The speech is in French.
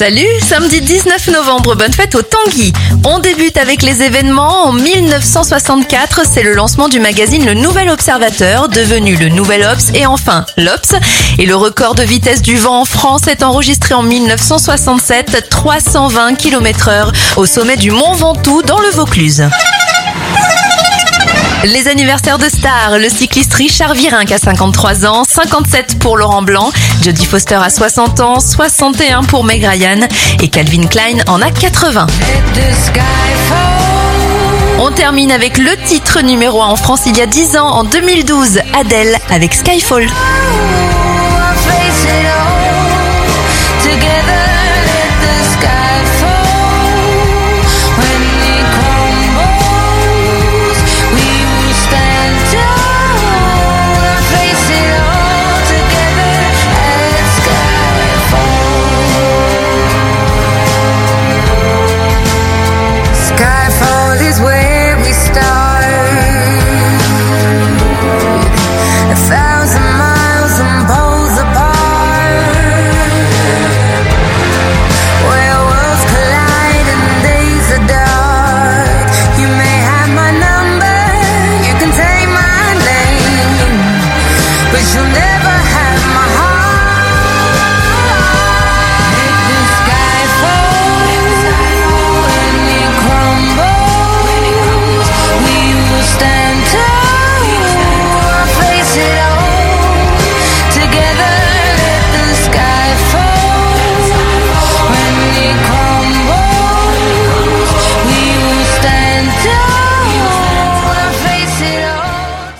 Salut, samedi 19 novembre, bonne fête au Tanguy. On débute avec les événements. En 1964, c'est le lancement du magazine Le Nouvel Observateur, devenu le Nouvel Obs et enfin l'Obs. Et le record de vitesse du vent en France est enregistré en 1967, 320 km heure, au sommet du Mont Ventoux dans le Vaucluse. Les anniversaires de stars, le cycliste Richard Virenque a 53 ans, 57 pour Laurent Blanc, Jodie Foster a 60 ans, 61 pour Meg Ryan et Calvin Klein en a 80. On termine avec le titre numéro 1 en France il y a 10 ans, en 2012, Adele avec Skyfall. I'll never